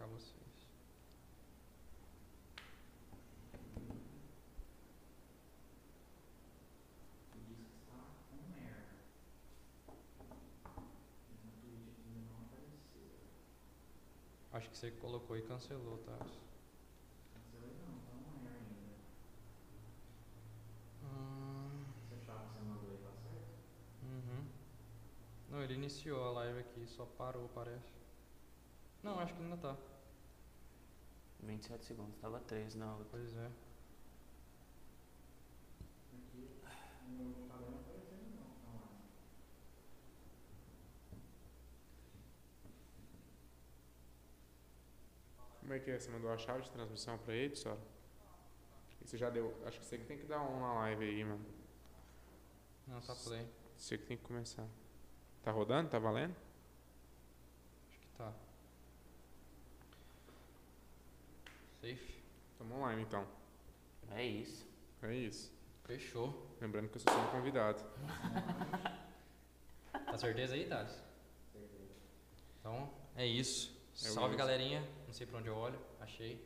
marcar vocês. Acho que você colocou e cancelou, tá? Cancelei não, tá no ainda. Hum, Você achava que você mandou tá certo? uhum. Não, ele iniciou a live aqui, só parou, parece. Não, acho que ainda tá. 27 segundos, tava 3 na outra. Pois é. Como é que é? Você mandou a chave de transmissão pra ele, só? E você já deu. Acho que você que tem que dar um na live aí, mano. Não, tá play. Você que tem que começar. Tá rodando? Tá valendo? Acho que tá. Safe. Tamo online então. É isso. É isso. Fechou. Lembrando que eu sou só um convidado. Tá certeza aí, Thales? Certeza. Então, é isso. É Salve, galerinha. Não sei pra onde eu olho. Achei.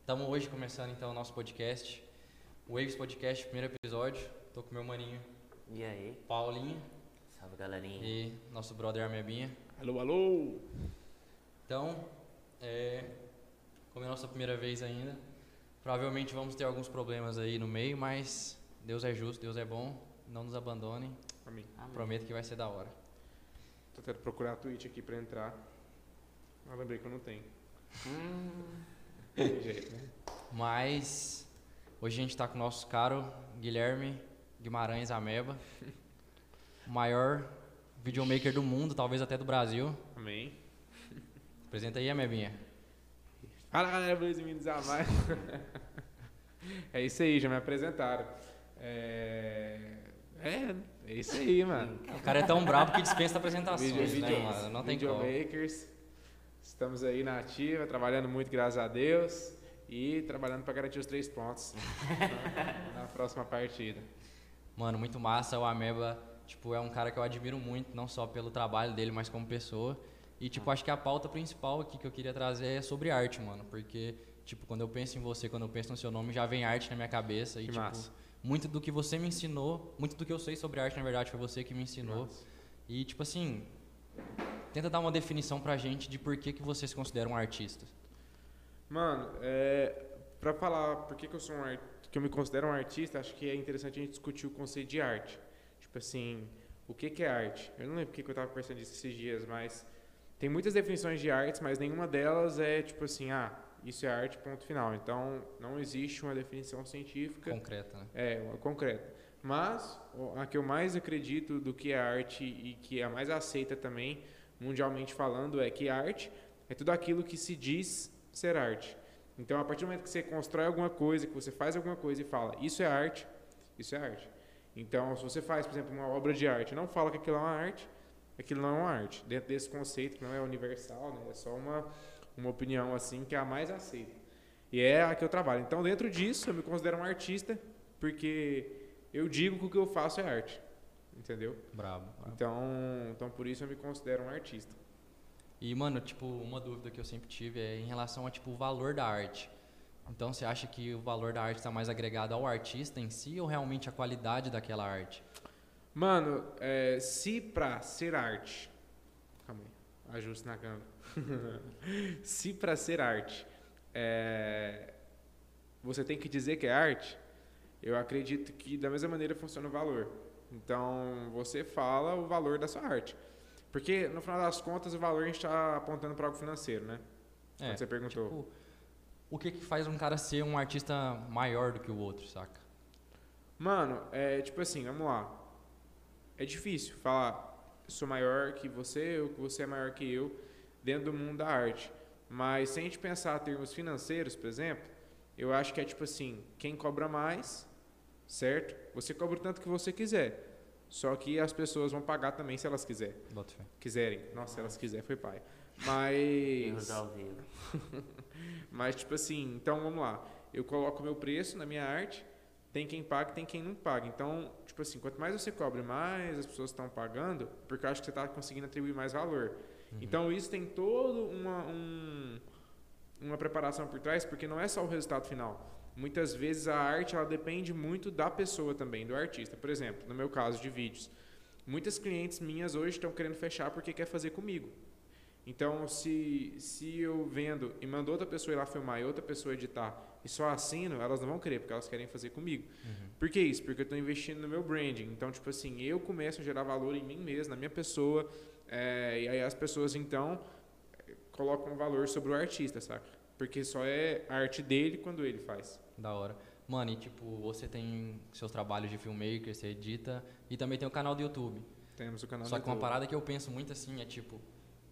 Estamos hoje começando, então, o nosso podcast. O Waves Podcast, primeiro episódio. Tô com meu maninho E aí? Paulinho Salve galerinha. e nosso brother Amebinha. Alô, alô! Então, é, como é a nossa primeira vez ainda, provavelmente vamos ter alguns problemas aí no meio, mas Deus é justo, Deus é bom. Não nos abandonem. Amém. Amém. Prometo que vai ser da hora. Tô tentando procurar a Twitch aqui pra entrar. Mas lembrei que eu não tenho. Hum, Tem jeito, né? Mas hoje a gente está com o nosso caro Guilherme Guimarães Ameba, o maior videomaker do mundo, talvez até do Brasil. Amém. Apresenta aí, Amebinha. Fala galera, bem-vindos a mais. é isso aí, já me apresentaram. É. É, é isso aí, mano. O cara é tão brabo que dispensa apresentações, Vídeo- né, mano? Não tem. Videomakers. Estamos aí na ativa, trabalhando muito, graças a Deus. E trabalhando para garantir os três pontos na, na próxima partida. Mano, muito massa. O Ameba, tipo, é um cara que eu admiro muito, não só pelo trabalho dele, mas como pessoa. E, tipo, acho que a pauta principal aqui que eu queria trazer é sobre arte, mano. Porque, tipo, quando eu penso em você, quando eu penso no seu nome, já vem arte na minha cabeça. E, Que tipo, massa. muito do que você me ensinou, muito do que eu sei sobre arte, na verdade, foi você que me ensinou. Massa. E, tipo assim, tenta dar uma definição pra gente de por que, que você se considera um artista. Mano, é, para falar por que, que eu sou um que eu me considero um artista, acho que é interessante a gente discutir o conceito de arte. Tipo assim, o que, que é arte? Eu não lembro porque que eu estava pensando nisso esses dias, mas tem muitas definições de artes, mas nenhuma delas é tipo assim, ah, isso é arte, ponto final. Então, não existe uma definição científica Concreta, né? é, uma concreta. Mas a que eu mais acredito do que é arte e que é a mais aceita também, mundialmente falando, é que arte é tudo aquilo que se diz ser arte. Então, a partir do momento que você constrói alguma coisa, que você faz alguma coisa e fala, isso é arte, isso é arte. Então, se você faz, por exemplo, uma obra de arte, não fala que aquilo é uma arte, aquilo não é uma arte. Dentro desse conceito que não é universal, né? é só uma, uma opinião assim que é a mais aceita. E é a que eu trabalho. Então, dentro disso, eu me considero um artista, porque eu digo que o que eu faço é arte. Entendeu? Brabo. brabo. Então, então por isso eu me considero um artista. E, mano, tipo, uma dúvida que eu sempre tive é em relação a, tipo, o valor da arte. Então, você acha que o valor da arte está mais agregado ao artista em si ou realmente à qualidade daquela arte? Mano, é, se pra ser arte. Calma aí, ajuste na câmera. se pra ser arte é, você tem que dizer que é arte, eu acredito que da mesma maneira funciona o valor. Então você fala o valor da sua arte. Porque no final das contas o valor a gente está apontando para algo financeiro, né? Quando você perguntou. tipo, o que que faz um cara ser um artista maior do que o outro, saca? Mano, é tipo assim, vamos lá. É difícil falar sou maior que você ou que você é maior que eu dentro do mundo da arte. Mas se a gente pensar em termos financeiros, por exemplo, eu acho que é tipo assim, quem cobra mais, certo? Você cobra o tanto que você quiser. Só que as pessoas vão pagar também se elas quiser, quiserem. Nossa, se elas quiserem foi pai. Mas mas, tipo assim, então vamos lá. Eu coloco o meu preço na minha arte, tem quem paga tem quem não paga. Então, tipo assim, quanto mais você cobre, mais as pessoas estão pagando, porque eu acho que você está conseguindo atribuir mais valor. Então, isso tem todo uma, um, uma preparação por trás, porque não é só o resultado final. Muitas vezes a arte ela depende muito da pessoa também, do artista. Por exemplo, no meu caso de vídeos, muitas clientes minhas hoje estão querendo fechar porque quer fazer comigo. Então, se, se eu vendo e mando outra pessoa ir lá filmar e outra pessoa editar e só assino, elas não vão querer, porque elas querem fazer comigo. Uhum. Por que isso? Porque eu estou investindo no meu branding. Então, tipo assim, eu começo a gerar valor em mim mesmo, na minha pessoa, é, e aí as pessoas, então, colocam valor sobre o artista, saca? Porque só é a arte dele quando ele faz. Da hora. Mano, e tipo, você tem seus trabalhos de filmmaker, você edita, e também tem o canal do YouTube. Temos o canal Só do que uma parada que eu penso muito assim é tipo,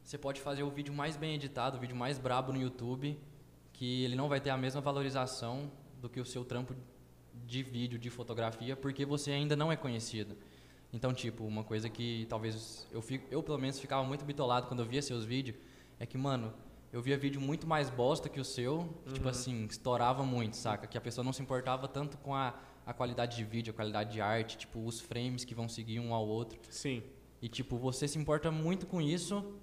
você pode fazer o vídeo mais bem editado, o vídeo mais brabo no YouTube, que ele não vai ter a mesma valorização do que o seu trampo de vídeo, de fotografia, porque você ainda não é conhecido. Então, tipo, uma coisa que talvez eu fico, eu pelo menos ficava muito bitolado quando eu via seus vídeos, é que, mano, eu via vídeo muito mais bosta que o seu, que, tipo assim, estourava muito, saca? Que a pessoa não se importava tanto com a, a qualidade de vídeo, a qualidade de arte, tipo, os frames que vão seguir um ao outro. Sim. E tipo, você se importa muito com isso,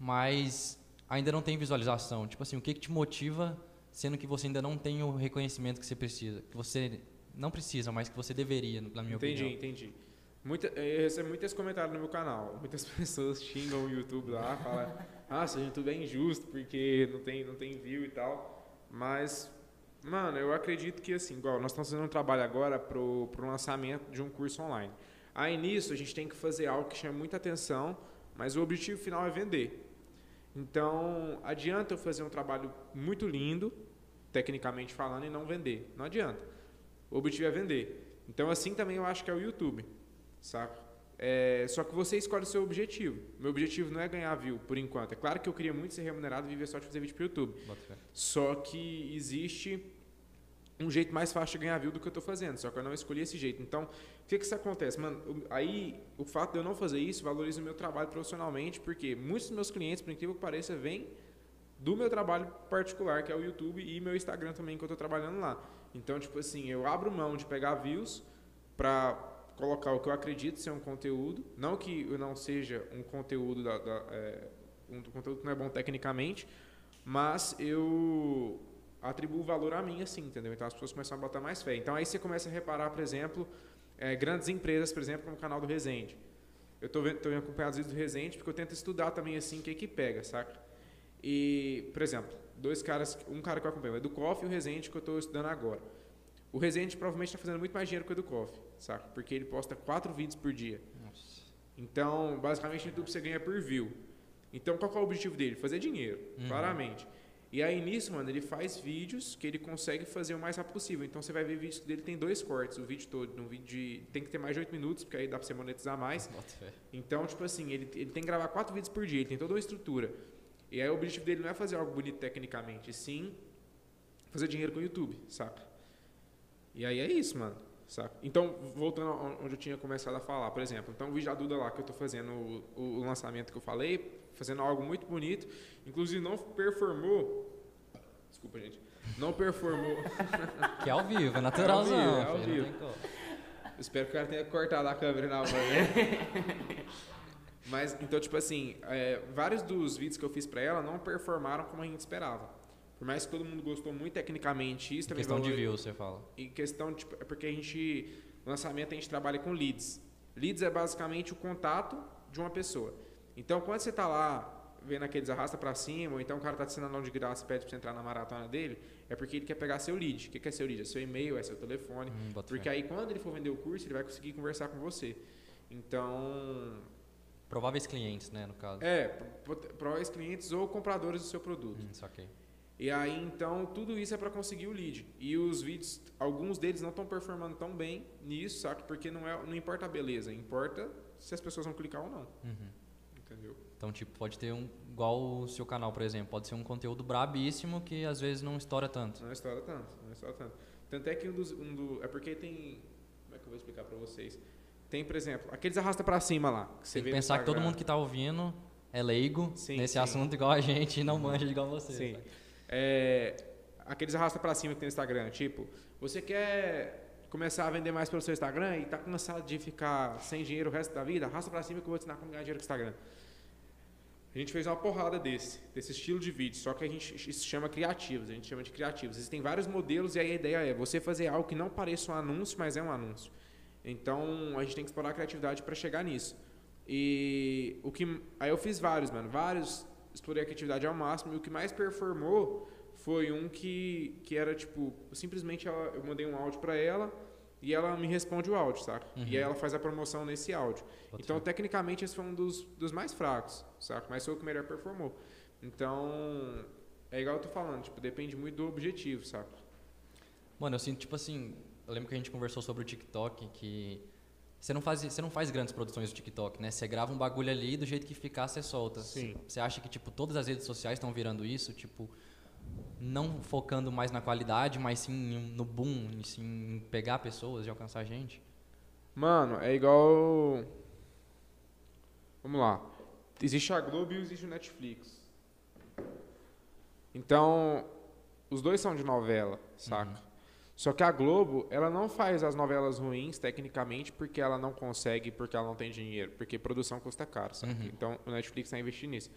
mas ainda não tem visualização. Tipo assim, o que, que te motiva, sendo que você ainda não tem o reconhecimento que você precisa? Que você não precisa, mas que você deveria, na minha entendi, opinião. entendi. Muita, eu recebo muitos comentários no meu canal. Muitas pessoas xingam o YouTube lá, falam, ah, o YouTube é injusto porque não tem, não tem view e tal. Mas, mano, eu acredito que assim, igual, nós estamos fazendo um trabalho agora pro, pro lançamento de um curso online. Aí nisso a gente tem que fazer algo que chama muita atenção, mas o objetivo final é vender. Então, adianta eu fazer um trabalho muito lindo, tecnicamente falando, e não vender. Não adianta. O objetivo é vender. Então, assim também eu acho que é o YouTube? É, só que você escolhe o seu objetivo. Meu objetivo não é ganhar view, por enquanto. É claro que eu queria muito ser remunerado e viver só de fazer vídeo pro YouTube. Bota fé. Só que existe um jeito mais fácil de ganhar view do que eu estou fazendo, só que eu não escolhi esse jeito. Então, o que que isso acontece? Mano, aí o fato de eu não fazer isso valoriza o meu trabalho profissionalmente, porque muitos dos meus clientes, por incrível que pareça, vêm do meu trabalho particular, que é o YouTube e meu Instagram também, que eu estou trabalhando lá. Então, tipo assim, eu abro mão de pegar views para colocar o que eu acredito ser um conteúdo, não que eu não seja um conteúdo da, da- é, um conteúdo que não é bom tecnicamente, mas eu atribuo valor a mim assim, entendeu? Então as pessoas começam a botar mais fé. Então aí você começa a reparar, por exemplo, eh, grandes empresas, por exemplo, como o canal do Resende. Eu estou acompanhado os vídeos do Resende porque eu tento estudar também assim o que que pega, saca? E, por exemplo, dois caras, um cara que eu acompanho, o Educoff e o Resende que eu estou estudando agora. O Resende provavelmente está fazendo muito mais dinheiro que o Educoff, saca? Porque ele posta quatro vídeos por dia. Nossa. Então, basicamente, no YouTube você ganha por view. Então, qual que é o objetivo dele? Fazer dinheiro, Uhum. claramente. E aí, nisso, mano, ele faz vídeos que ele consegue fazer o mais rápido possível. Então, você vai ver vídeos dele tem dois cortes, o vídeo todo. Um vídeo de, tem que ter mais de 8 minutos, porque aí dá pra você monetizar mais. Então, tipo assim, ele, ele tem que gravar quatro vídeos por dia, ele tem toda uma estrutura. E aí, o objetivo dele não é fazer algo bonito tecnicamente, sim fazer dinheiro com o YouTube, saca? E aí é isso, mano. Saca? Então, voltando onde eu tinha começado a falar, por exemplo, então o vídeo da Duda lá que eu tô fazendo o, o lançamento que eu falei, fazendo algo muito bonito, inclusive não performou. Desculpa, gente. Não performou. Que é ao vivo, é naturalzão. É ao vivo, é ao vivo. espero que o cara tenha cortado a câmera na hora, né? Mas, então, tipo assim, é, vários dos vídeos que eu fiz pra ela não performaram como a gente esperava. Por mais que todo mundo gostou muito tecnicamente, isso Em também questão de valori- views, você fala. em questão, tipo, é porque a gente, lançamento, a gente trabalha com leads. Leads é basicamente o contato de uma pessoa. Então, quando você está lá vendo aqueles arrasta para cima, ou então o cara está te ensinando de graça e pede para você entrar na maratona dele, é porque ele quer pegar seu lead. O que é seu lead? É seu e-mail, é seu telefone. Hum, Porque aí, quando ele for vender o curso, ele vai conseguir conversar com você. Então, Prováveis clientes, né, no caso. é, prováveis clientes ou compradores do seu produto. Hum, saquei. E aí, então, tudo isso é para conseguir o lead. E os vídeos, alguns deles não estão performando tão bem nisso, saca? Porque não, é, não importa a beleza, importa se as pessoas vão clicar ou não. Uhum. Entendeu? Então, tipo, pode ter um. Igual o seu canal, por exemplo. Pode ser um conteúdo brabíssimo que às vezes não estoura tanto. Não estoura tanto, não estoura tanto. Tanto é que um dos. Um do, é porque tem. Como é que eu vou explicar para vocês? Tem, por exemplo, aqueles arrasta para cima lá. Que você Tem que pensar que todo mundo que tá ouvindo é leigo Sim, nesse sim. assunto igual a gente e não manja igual você. Sim. sabe? É, aqueles arrasta para cima que tem no Instagram. Tipo, você quer começar a vender mais pelo seu Instagram e tá cansado de ficar sem dinheiro o resto da vida? Arrasta para cima que eu vou te ensinar como ganhar dinheiro com o Instagram. A gente fez uma porrada desse, desse estilo de vídeo, só que a gente isso chama criativos, a gente chama de criativos. Existem vários modelos e aí a ideia é você fazer algo que não pareça um anúncio, mas é um anúncio. Então a gente tem que explorar a criatividade para chegar nisso. E o que aí eu fiz vários, mano, vários, explorei a criatividade ao máximo e o que mais performou foi um que que era tipo, simplesmente ela, eu mandei um áudio para ela e ela me responde o áudio, saca? Uhum. E aí ela faz a promoção nesse áudio. Então, tecnicamente, esse foi um dos, dos mais fracos, saca? Mas foi o que melhor performou. Então, é igual eu tô falando, tipo, depende muito do objetivo, saca? Mano, eu sinto, tipo assim, eu lembro que a gente conversou sobre o TikTok, que você não faz, você não faz grandes produções do TikTok, né? Você grava um bagulho ali e do jeito que ficar, você solta. Sim. Você acha que, tipo, todas as redes sociais estão virando isso, tipo, não focando mais na qualidade, mas sim no boom, sim em pegar pessoas e alcançar gente? Mano, é igual. Vamos lá. Existe a Globo e existe o Netflix. Então, os dois são de novela, saca? Só que a Globo, ela não faz as novelas ruins, tecnicamente, porque ela não consegue, porque ela não tem dinheiro, porque produção custa caro, saca? Uhum. Então, o Netflix está investindo nisso.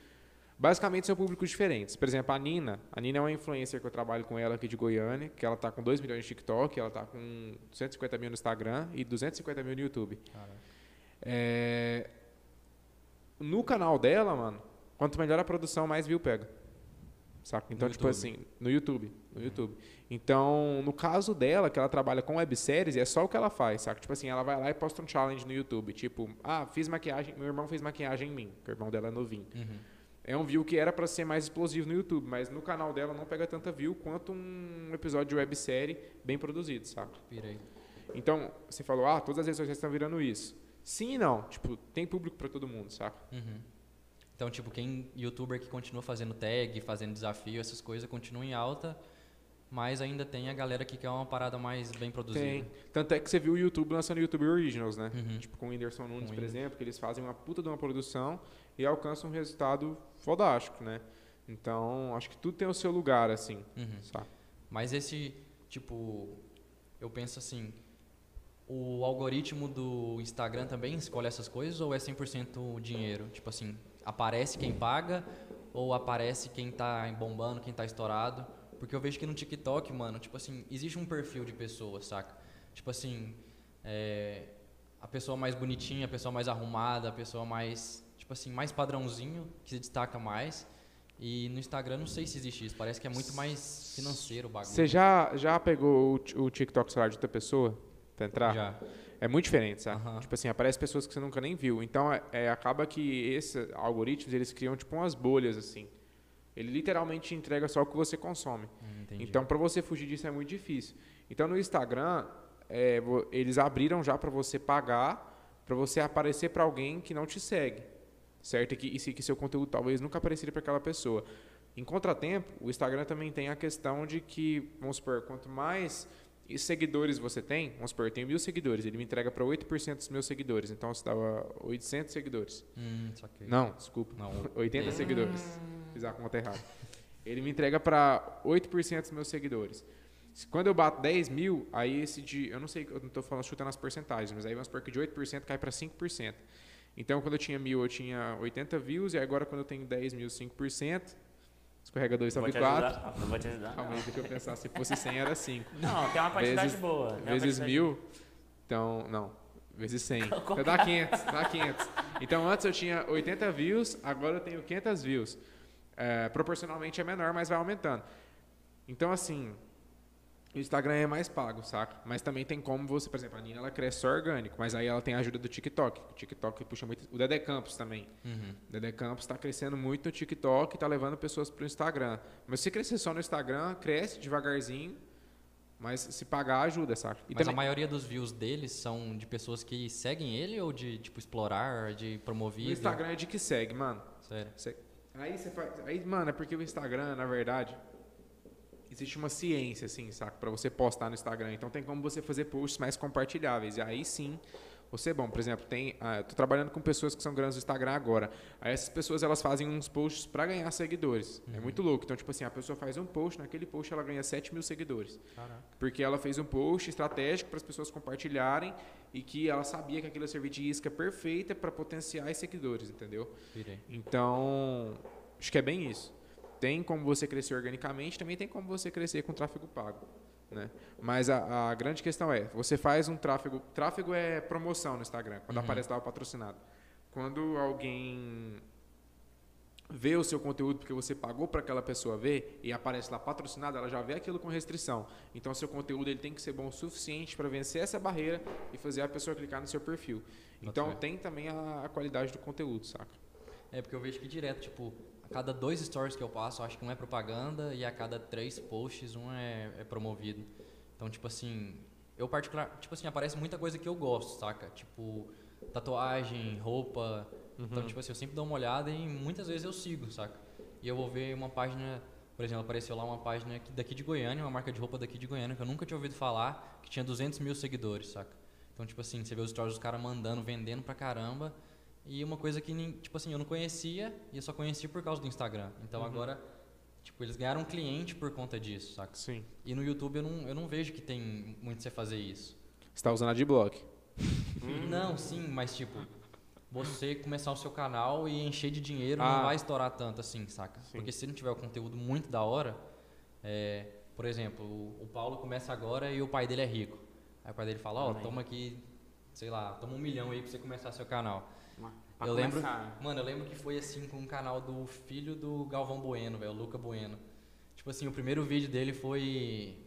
Basicamente, são públicos diferentes. Por exemplo, a Nina. A Nina é uma influencer que eu trabalho com ela aqui de Goiânia, que ela tá com 2 milhões de TikTok, ela tá com 150 mil no Instagram e 250 mil no YouTube. É, No canal dela, mano, quanto melhor a produção, mais view pega. Saca? Então, No tipo YouTube. assim, no YouTube. No YouTube. Então, no caso dela, que ela trabalha com webséries, é só o que ela faz, saca? Tipo assim, ela vai lá e posta um challenge no YouTube. Tipo, ah, fiz maquiagem, meu irmão fez maquiagem em mim, que o irmão dela é novinho. Uhum. É um view que era pra ser mais explosivo no YouTube, mas no canal dela não pega tanta view quanto um episódio de websérie bem produzido, saca? Pirei. Então, você falou, ah, todas as redes sociais estão virando isso. Sim e não. Tipo, tem público pra todo mundo, saca? Uhum. Então, tipo, quem youtuber que continua fazendo tag, fazendo desafio, essas coisas, continua em alta, mas ainda tem a galera que quer uma parada mais bem produzida. Tem. Tanto é que você viu o YouTube lançando YouTube Originals, né? Uhum. Tipo, com o Whindersson Nunes, Com por exemplo, que eles fazem uma puta de uma produção e alcançam um resultado fodástico, né? Então, acho que tudo tem o seu lugar, assim, Uhum. sabe? Mas esse, tipo, eu penso assim, o algoritmo do Instagram também escolhe essas coisas ou é 100% dinheiro? Tipo assim, aparece quem paga ou aparece quem tá bombando, quem tá estourado? Porque eu vejo que no TikTok, mano, tipo assim, existe um perfil de pessoa, saca? Tipo assim, é, a pessoa mais bonitinha, a pessoa mais arrumada, a pessoa mais, tipo assim, mais padrãozinho, que se destaca mais. E no Instagram não sei se existe isso, parece que é muito mais financeiro o bagulho. Você já, já pegou o, o TikTok celular de outra pessoa pra entrar? Já. É muito diferente, sabe? Aham. Tipo assim, aparece pessoas que você nunca nem viu. Então, é, é, acaba que esses algoritmos, eles criam tipo umas bolhas, assim. Ele literalmente te entrega só o que você consome. Hum, entendi. Então, para você fugir disso é muito difícil. Então, no Instagram, é, eles abriram já para você pagar, para você aparecer para alguém que não te segue, certo? E que, e se- que seu conteúdo talvez nunca apareceria para aquela pessoa. Em contratempo, o Instagram também tem a questão de que, vamos supor, quanto mais seguidores você tem, vamos supor, eu tenho mil seguidores, ele me entrega para 8% dos meus seguidores, então você dava 800 seguidores. Hum. Não, desculpa. Não, 80 é. seguidores. Fiz a conta errada. Ele me entrega para 8% dos meus seguidores. Se- Quando eu bato 10 mil, aí esse de. Eu não sei, eu não estou falando chutando as porcentagens, mas aí vamos supor que de 8% cai para 5%. Então, quando eu tinha mil, eu tinha 80 views, e agora, quando eu tenho 10 mil, 5%. Escorregador Não vou sobe te 4. ajudar. Não vou te ajudar. Calma aí, deixa eu pensar. Se fosse 100, era 5. Não, tem uma quantidade Vezes- boa. Vezes quantidade- mil, então, não, vezes 100. Então dá 500, dá 500. Então antes eu tinha 80 views, agora eu tenho 500 views. É, proporcionalmente é menor, mas vai aumentando. Então assim, o Instagram é mais pago, saca? Mas também tem como você, por exemplo, a Nina ela cresce só orgânico, mas aí ela tem a ajuda do TikTok. O TikTok puxa muito. O Dedé Campos também. Uhum. O Dedé Campos está crescendo muito no TikTok e está levando pessoas para o Instagram. Mas se crescer só no Instagram, cresce devagarzinho, mas se pagar ajuda, saca? E Mas também- a maioria dos views deles são de pessoas que seguem ele ou de, tipo, explorar, de promovido? O Instagram é de que segue, mano. Sério. Aí você faz. Aí, mano, é porque o Instagram, na verdade, existe uma ciência, assim, saca? Pra você postar no Instagram. Então tem como você fazer posts mais compartilháveis. E aí sim Você é bom, por exemplo, tem, ah, tô trabalhando com pessoas que são grandes no Instagram agora. Aí essas pessoas elas fazem uns posts para ganhar seguidores. É muito louco. Então, tipo assim, a pessoa faz um post, naquele post ela ganha 7 mil seguidores. Caraca. Porque ela fez um post estratégico para as pessoas compartilharem e que ela sabia que aquilo ia servir de isca perfeita para potenciais seguidores, entendeu? Pirei. Então, acho que é bem isso. Tem como você crescer organicamente, também tem como você crescer com tráfego pago. Né? Mas a, a grande questão é, você faz um tráfego. Tráfego é promoção no Instagram, quando Uhum. aparece lá o patrocinado. Quando alguém vê o seu conteúdo porque você pagou para aquela pessoa ver e aparece lá patrocinado, ela já vê aquilo com restrição. Então, seu conteúdo ele tem que ser bom o suficiente para vencer essa barreira e fazer a pessoa clicar no seu perfil. Então, tem também a, a qualidade do conteúdo, saca? É porque eu vejo que direto, tipo, a cada dois stories que eu passo, eu acho que um é propaganda e a cada três posts um é, é promovido. Então, tipo assim, eu particular, tipo assim, aparece muita coisa que eu gosto, saca? Tipo, tatuagem, roupa. Então, tipo assim, eu sempre dou uma olhada e muitas vezes eu sigo, saca? E eu vou ver uma página, por exemplo, apareceu lá uma página aqui- daqui de Goiânia, uma marca de roupa daqui de Goiânia, que eu nunca tinha ouvido falar, que tinha 200 mil seguidores, saca? Então, tipo assim, você vê os stories dos caras mandando, vendendo pra caramba. E uma coisa que, tipo assim, eu não conhecia e eu só conheci por causa do Instagram. Então agora, tipo, eles ganharam um cliente por conta disso, saca? Sim. E no YouTube eu não, eu não vejo que tem muito você fazer isso. Você está usando a Adblock. Não, sim, mas tipo, você começar o seu canal e encher de dinheiro Ah. não vai estourar tanto assim, saca? Sim. Porque se não tiver o conteúdo muito da hora, é, por exemplo, o, Paulo começa agora e o pai dele é rico. Aí o pai dele fala, ó, Amém. toma aqui, sei lá, toma um milhão aí pra você começar seu canal. Eu lembro, começar. mano, eu lembro que foi assim com o canal do filho do Galvão Bueno, velho, o Luca Bueno. Tipo assim, o primeiro vídeo dele foi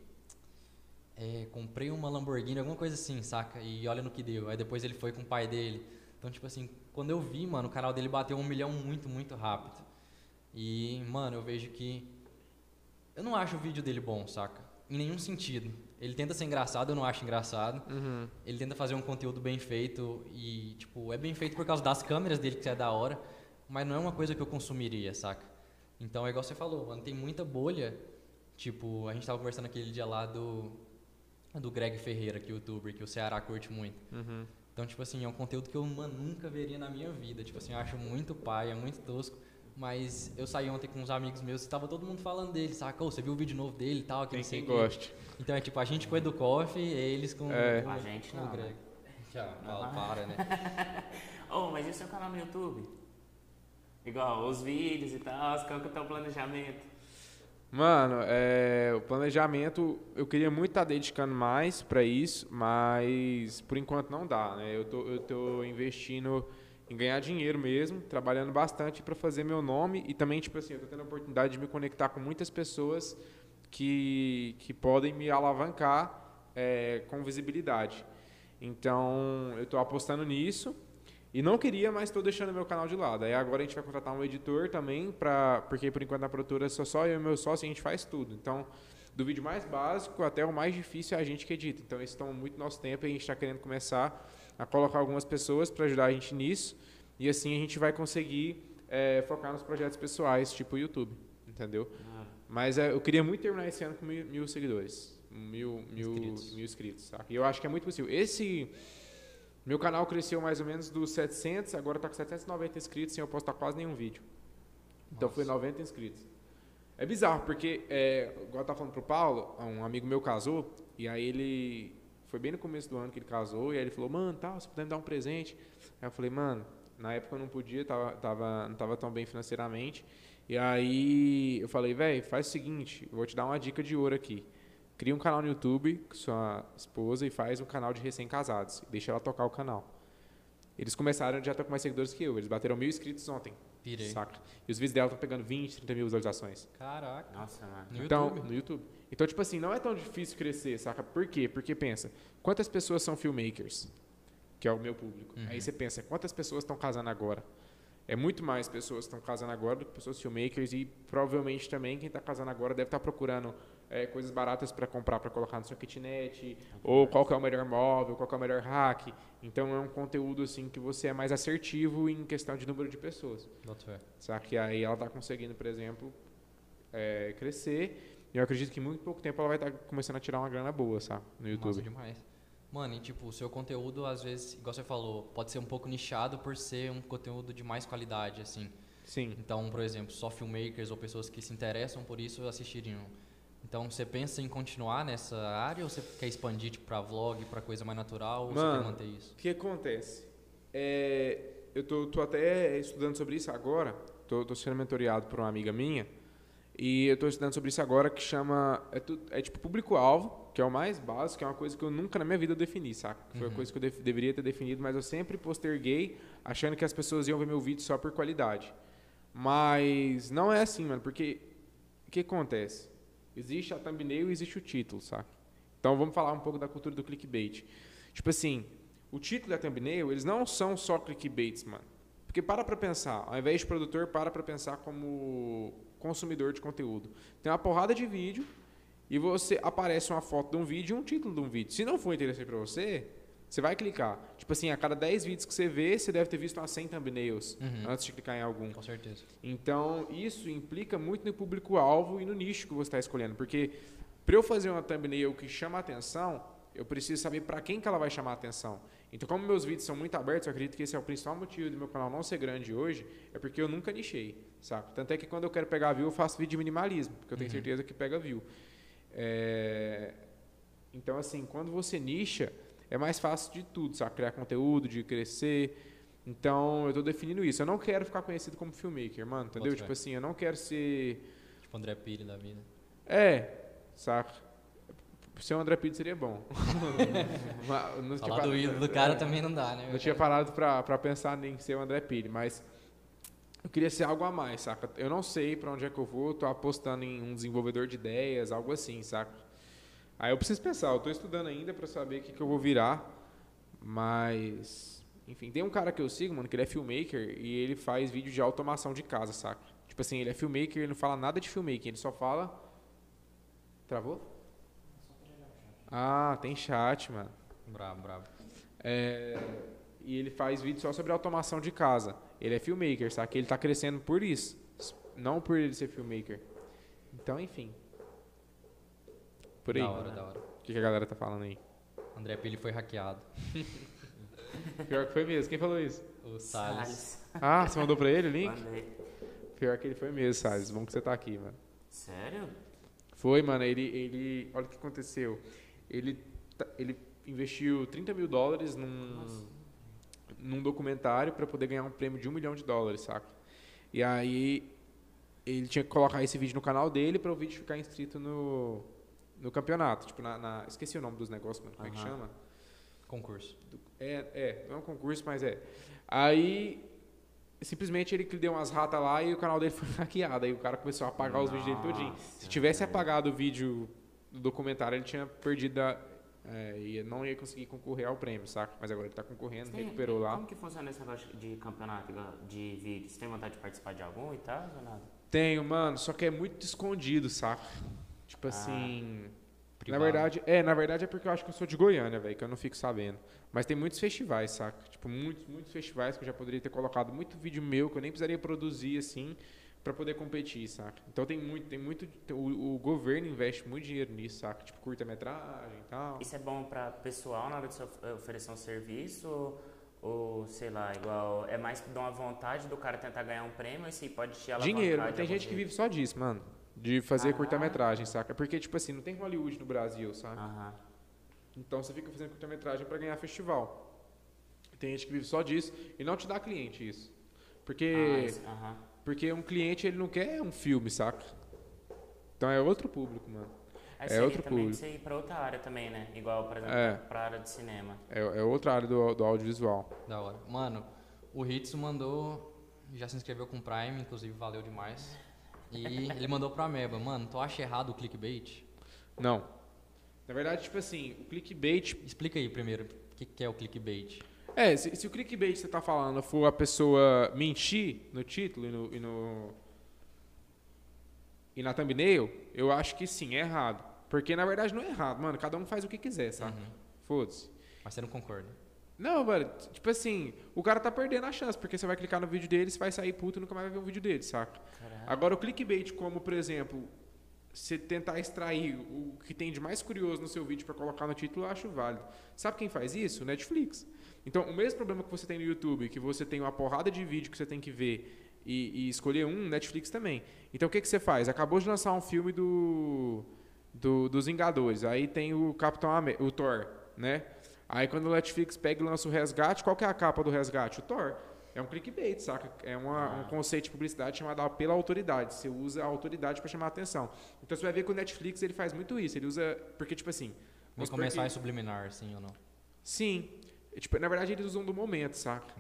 é, comprei uma Lamborghini, alguma coisa assim, saca? E olha no que deu. Aí depois ele foi com o pai dele. Então, tipo assim, quando eu vi, mano, o canal dele bateu um milhão muito, muito rápido. E, mano, eu vejo que eu não acho o vídeo dele bom, saca? Em nenhum sentido. Ele tenta ser engraçado, eu não acho engraçado. Uhum. Ele tenta fazer um conteúdo bem feito e, tipo, é bem feito por causa das câmeras dele, que é da hora, mas não é uma coisa que eu consumiria, saca? Então é igual você falou, mano, tem muita bolha. Tipo, a gente tava conversando aquele dia lá do, do Greg Ferreira, que é youtuber, que o Ceará curte muito. Uhum. Então, tipo assim, é um conteúdo que eu, mano, nunca veria na minha vida. Tipo assim, eu acho muito paia, muito tosco. Mas eu saí ontem com uns amigos meus e tava todo mundo falando dele, saca? Ô, você viu o vídeo novo dele e tal? Que Tem não sei quem goste. Então é tipo, a gente com o Edu Coffee, eles com, É. com, A gente com não, o Greg. né? Já, fala, Ah. para, né? Oh, mas e o seu canal no YouTube? Igual, os vídeos e tal, qual que é o teu planejamento? Mano, é, o planejamento, eu queria muito estar dedicando mais para isso, mas por enquanto não dá, né? Eu tô, eu tô investindo em ganhar dinheiro mesmo, trabalhando bastante para fazer meu nome e também, tipo assim, eu tô tendo a oportunidade de me conectar com muitas pessoas que, que podem me alavancar é, com visibilidade. Então, eu estou apostando nisso. E não queria, mas estou deixando meu canal de lado. Aí agora a gente vai contratar um editor também, pra, porque por enquanto na produtora sou só eu e meu sócio a gente faz tudo. Então, do vídeo mais básico até o mais difícil é a gente que edita. Então, isso toma muito nosso tempo e a gente está querendo começar a colocar algumas pessoas para ajudar a gente nisso. E assim a gente vai conseguir é, focar nos projetos pessoais, tipo o YouTube. Entendeu? Mas é, eu queria muito terminar esse ano com mil, mil seguidores. Mil, mil, Inscritos. mil inscritos. Saca? E eu acho que é muito possível. Esse. Meu canal cresceu mais ou menos dos 700, agora está com 790 inscritos sem eu postar quase nenhum vídeo. Então foi 90 inscritos. É bizarro, porque, é, igual eu tava falando pro Paulo, um amigo meu casou, e aí ele. Foi bem no começo do ano que ele casou, e aí ele falou, mano, tá, você puder me dar um presente. Aí eu falei, mano, na época eu não podia, tava, tava, não tava tão bem financeiramente. E aí eu falei, velho, faz o seguinte, eu vou te dar uma dica de ouro aqui. Cria um canal no YouTube com sua esposa e faz um canal de recém-casados. Deixa ela tocar o canal. Eles começaram, já estão com mais seguidores que eu. Eles bateram mil inscritos ontem. Pirei. Saca? E os vídeos dela estão pegando 20, 30 mil visualizações. Caraca. Nossa, mano. No então, YouTube. no YouTube. Então, tipo assim, não é tão difícil crescer, saca? Por quê? Porque pensa, quantas pessoas são filmmakers? Que é o meu público. Uhum. Aí você pensa, quantas pessoas estão casando agora? É muito mais pessoas que estão casando agora do que pessoas filmmakers e provavelmente também quem está casando agora deve estar procurando é, coisas baratas para comprar, para colocar no seu kitnet, ou qual é o melhor móvel, qual é o melhor hack. Então é um conteúdo assim que você é mais assertivo em questão de número de pessoas. Saca? que aí ela está conseguindo, por exemplo, é, crescer. E eu acredito que em muito pouco tempo ela vai estar começando a tirar uma grana boa, sabe? No Massa YouTube. demais. Mano, e tipo, o seu conteúdo, às vezes, igual você falou, pode ser um pouco nichado por ser um conteúdo de mais qualidade, assim. Sim. Então, por exemplo, só filmmakers ou pessoas que se interessam por isso assistiriam. Então, você pensa em continuar nessa área ou você quer expandir tipo, pra vlog, pra coisa mais natural, ou você Mano, quer manter isso? O que acontece? É, eu tô, tô até estudando sobre isso agora. Tô, tô sendo mentoreado por uma amiga minha. E eu tô estudando sobre isso agora que chama. É, tu- é tipo público-alvo, que é o mais básico, que é uma coisa que eu nunca na minha vida defini, saca? Foi uma Uhum. coisa que eu def- deveria ter definido, mas eu sempre posterguei achando que as pessoas iam ver meu vídeo só por qualidade. Mas não é assim, mano, porque o que acontece? Existe a thumbnail e existe o título, saca? Então vamos falar um pouco da cultura do clickbait. Tipo assim, o título e a thumbnail, eles não são só clickbaits, mano. Porque para pra pensar, ao invés de produtor, para pra pensar como consumidor de conteúdo. Tem uma porrada de vídeo e você aparece uma foto de um vídeo e um título de um vídeo. Se não for interessante pra você, você vai clicar. Tipo assim, a cada 10 vídeos que você vê, você deve ter visto umas 100 thumbnails Uhum. antes de clicar em algum. Com certeza. Então, isso implica muito no público-alvo e no nicho que você está escolhendo. Porque para eu fazer uma thumbnail que chama a atenção, eu preciso saber para quem que ela vai chamar a atenção. Então, como meus vídeos são muito abertos, eu acredito que esse é o principal motivo do meu canal não ser grande hoje, é porque eu nunca nichei, saca? Tanto é que quando eu quero pegar view, eu faço vídeo de minimalismo, porque eu tenho Uhum. certeza que pega view. É, Então, assim, quando você nicha, é mais fácil de tudo, sabe? Criar conteúdo, de crescer. Então, eu tô definindo isso. Eu não quero ficar conhecido como filmmaker, mano, entendeu? Boto Tipo assim, eu não quero ser. Tipo André Pires da vida. É, saca? Ser o André Pires seria bom. Mas Falar do ídolo do cara é, também não dá, né? Não tinha parado pra, pra pensar em ser o André Pires, mas eu queria ser algo a mais, saca? Eu não sei pra onde é que eu vou, tô apostando em um desenvolvedor de ideias, algo assim, saca? Aí eu preciso pensar, eu tô estudando ainda pra saber o que, que eu vou virar, mas. Enfim, tem um cara que eu sigo, mano, que ele é filmmaker e ele faz vídeo de automação de casa, saca? Tipo assim, ele é filmmaker, ele não fala nada de filmmaking, ele só fala. Travou? Ah, tem chat, mano. Brabo, brabo. É, e ele faz vídeo só sobre automação de casa. Ele é filmmaker, sabe? Que ele tá crescendo por isso, não por ele ser filmmaker. Então, enfim. Por aí. Da hora, da hora. O que, que a galera tá falando aí? André Pires foi hackeado. Pior que foi mesmo. Quem falou isso? O Salles. Ah, você mandou pra ele o link? Mandei. Pior que ele foi mesmo, Salles. Bom que você tá aqui, mano. Sério? Foi, mano. Ele, ele, olha o que aconteceu. Ele, ele investiu 30 mil dólares num, num documentário para poder ganhar um prêmio de um milhão de dólares, saca? E aí ele tinha que colocar esse vídeo no canal dele para o vídeo ficar inscrito no, no campeonato. Tipo, na, na- esqueci o nome dos negócios, mano. Como é que chama? Concurso. É, é, não é um concurso, mas é. Aí, simplesmente ele deu umas ratas lá e o canal dele foi hackeado. Aí o cara começou a apagar os vídeos dele todinho. Nossa, Se tivesse apagado o vídeo do documentário, ele tinha perdido a, é, e não ia conseguir concorrer ao prêmio, saca? Mas agora ele tá concorrendo, Tem- recuperou lá. Como que funciona esse negócio de campeonato de vídeo? Você tem vontade de participar de algum e tal ou nada? Tenho, mano, só que é muito escondido, saca? Tipo Ah. assim. Privado. Na verdade, é, na verdade é porque eu acho que eu sou de Goiânia, velho, que eu não fico sabendo. Mas tem muitos festivais, saca? Tipo, muitos, muitos festivais que eu já poderia ter colocado muito vídeo meu que eu nem precisaria produzir assim pra poder competir, saca? Então tem muito, tem muito, o, o governo investe muito dinheiro nisso, saca? Tipo, curta-metragem e tal. Isso é bom pra pessoal na hora de você of- oferecer um serviço ou, sei lá, igual, é mais de uma vontade do cara tentar ganhar um prêmio e se pode te alavancar Dinheiro, tem gente que vive só disso, mano. De fazer Ah. curta-metragem, saca? Porque, tipo assim, não tem Hollywood no Brasil, saca? Aham. Então você fica fazendo curta-metragem pra ganhar festival. Tem gente que vive só disso e não te dá cliente isso. Porque, Ah, isso- aham. Porque um cliente ele não quer um filme, saca? Então é outro público, mano. Aí É seria outro também público. você ir pra outra área também, né? Igual, por exemplo, É. pra área de cinema. É, é outra área do, do audiovisual. Da hora. Mano, o Hitsu mandou. Já se inscreveu com o Prime, inclusive valeu demais. E ele mandou pro Ameba, mano, tu acha errado o clickbait? Não. Na verdade, tipo assim, o clickbait. Explica aí primeiro o que, que é o clickbait. É, se, se o clickbait que você tá falando for a pessoa mentir no título e no. E, no, e na thumbnail, eu acho que sim, é errado. Porque na verdade não é errado, mano. Cada um faz o que quiser, sabe? Uhum. Foda-se. Mas você não concorda. Não, mano, tipo assim, o cara tá perdendo a chance, porque você vai clicar no vídeo dele, você vai sair puto e nunca mais vai ver um vídeo dele, saca? Caralho. Agora o clickbait, como por exemplo, você tentar extrair o que tem de mais curioso no seu vídeo para colocar no título, eu acho válido. Sabe quem faz isso? Netflix. Então, o mesmo problema que você tem no YouTube, que você tem uma porrada de vídeo que você tem que ver e, e escolher um, Netflix também. Então, o que, que você faz? Acabou de lançar um filme do, do dos Vingadores. Aí tem o Capitão América, o Thor, né? Aí quando o Netflix pega e lança o Resgate, qual que é a capa do Resgate? O Thor. É um clickbait, saca? É uma, um conceito de publicidade chamado pela autoridade. Você usa a autoridade para chamar a atenção. Então você vai ver que o Netflix ele faz muito isso. Ele usa. Porque, tipo assim. Vamos começar que- em subliminar, assim ou não? Sim. Tipo, na verdade, eles usam do momento, saca?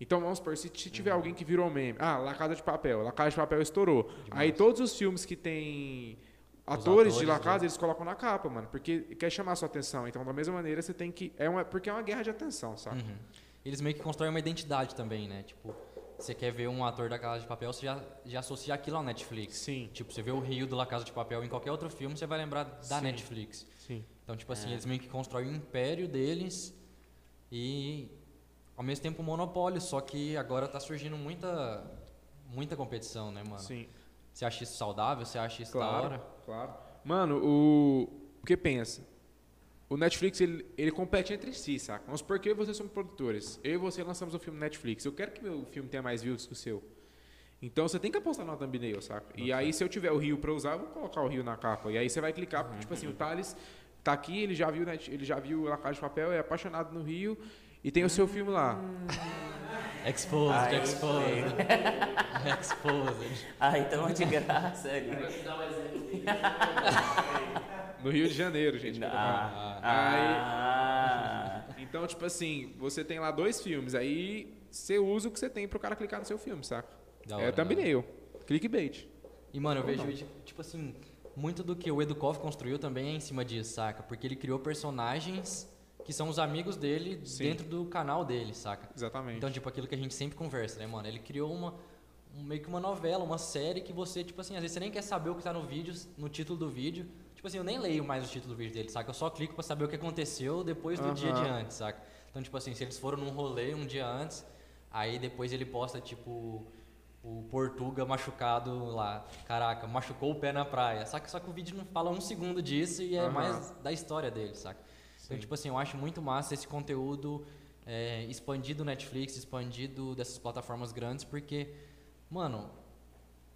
Então vamos supor, se Uhum. tiver alguém que virou meme. Ah, La Casa de Papel. La Casa de Papel estourou. Aí todos os filmes que tem atores, de La atores, Casa, né? eles colocam na capa, mano. Porque quer chamar a sua atenção. Então, da mesma maneira, você tem que. É uma, porque é uma guerra de atenção, saca? Uhum. Eles meio que constroem uma identidade também, né? Tipo, você quer ver um ator da Casa de Papel, você já, já associa aquilo ao Netflix. Sim. Tipo, você vê o Rio do La Casa de Papel em qualquer outro filme, você vai lembrar da Sim. Netflix. Sim. Então, tipo assim, É. eles meio que constroem o império deles e ao mesmo tempo um monopólio, só que agora tá surgindo muita muita competição, né, mano? Sim. Você acha isso saudável? Você acha isso da Claro, hora? claro. Mano, o. O que pensa? O Netflix, ele, ele compete entre si, saca? Vamos supor que eu e você somos produtores. Eu e você lançamos um filme no Netflix. Eu quero que meu filme tenha mais views que o seu. Então você tem que apostar no thumbnail, saca? E aí, se eu tiver o Rio pra usar, eu vou colocar o Rio na capa. E aí você vai clicar, porque, tipo assim, o Thales tá aqui, ele já viu, Net- ele já viu La Casa de Papel, é apaixonado no Rio e tem o seu filme lá. Exposed, Ai, exposed. exposed. Ah, então é de graça. ali. No Rio de Janeiro, gente. Ah, Aí- ah, Então, tipo assim, você tem lá dois filmes, aí você usa o que você tem pro cara clicar no seu filme, saca? Da é hora, da thumbnail. Clickbait. E, mano, eu vejo, tipo assim, muito do que o Edukov construiu também é em cima disso, saca? Porque ele criou personagens que são os amigos dele Sim. dentro do canal dele, saca? Exatamente. Então, tipo, aquilo que a gente sempre conversa, né, mano? Ele criou uma, um- meio que uma novela, uma série que você, tipo assim, às vezes você nem quer saber o que tá no vídeo, no título do vídeo. Tipo assim, eu nem leio mais o título do vídeo dele, saca? Eu só clico pra saber o que aconteceu depois do dia de antes, saca? Então, tipo assim, se eles foram num rolê um dia antes, aí depois ele posta, tipo, o Portuga machucado lá. Caraca, machucou o pé na praia. Saca? Só que o vídeo não fala um segundo disso e é Aham. mais da história dele, saca? Então, tipo assim, eu acho muito massa esse conteúdo é, expandido no Netflix, expandido dessas plataformas grandes, porque, mano,